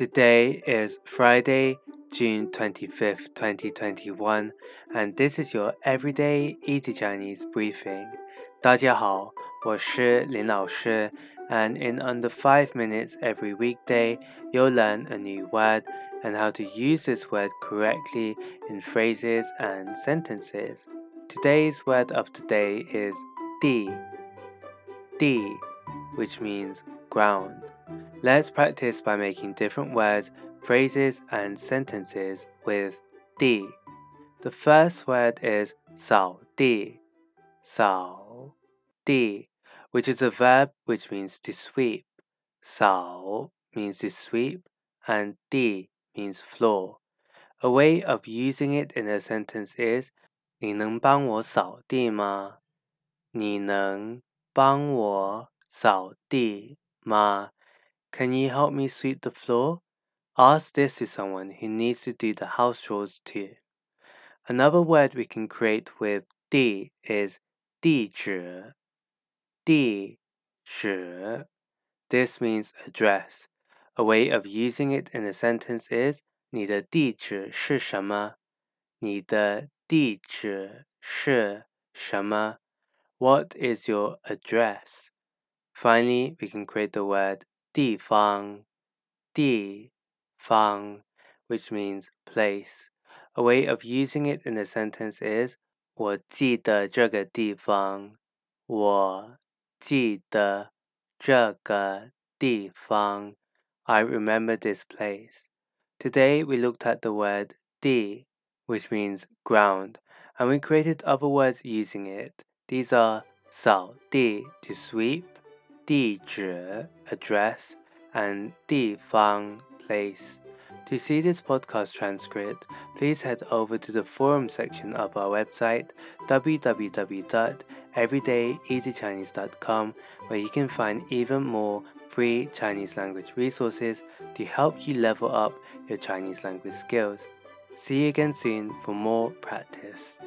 Today is Friday, June 25th, 2021, and this is your everyday easy Chinese briefing. 大家好,我是林老师, and in under 5 minutes every weekday, you'll learn a new word and how to use this word correctly in phrases and sentences. Today's word of the day is di, di, which means ground. Let's practice by making different words, phrases, and sentences with di. The first word is 扫地,扫地, which is a verb which means to sweep. 扫 means to sweep, and 地 means floor. A way of using it in a sentence is 你能帮我扫地吗？你能帮我扫地吗 Can you help me sweep the floor? Ask this to someone who needs to do the house chores too. Another word we can create with di is 地址,地址. This means address. A way of using it in a sentence is 你的地址是什么?你的地址是什么? What is your address? Finally, we can create the word 地方,地方, which means place. A way of using it in a sentence is 我记得这个地方。我记得这个地方。I remember this place. Today we looked at the word 地, which means ground, and we created other words using it. These are 扫地 to sweep, 地址 address and 地方 place. To see this podcast transcript, please head over to the forum section of our website www.everydayeasychinese.com where you can find even more free Chinese language resources to help you level up your Chinese language skills. See you again soon for more practice.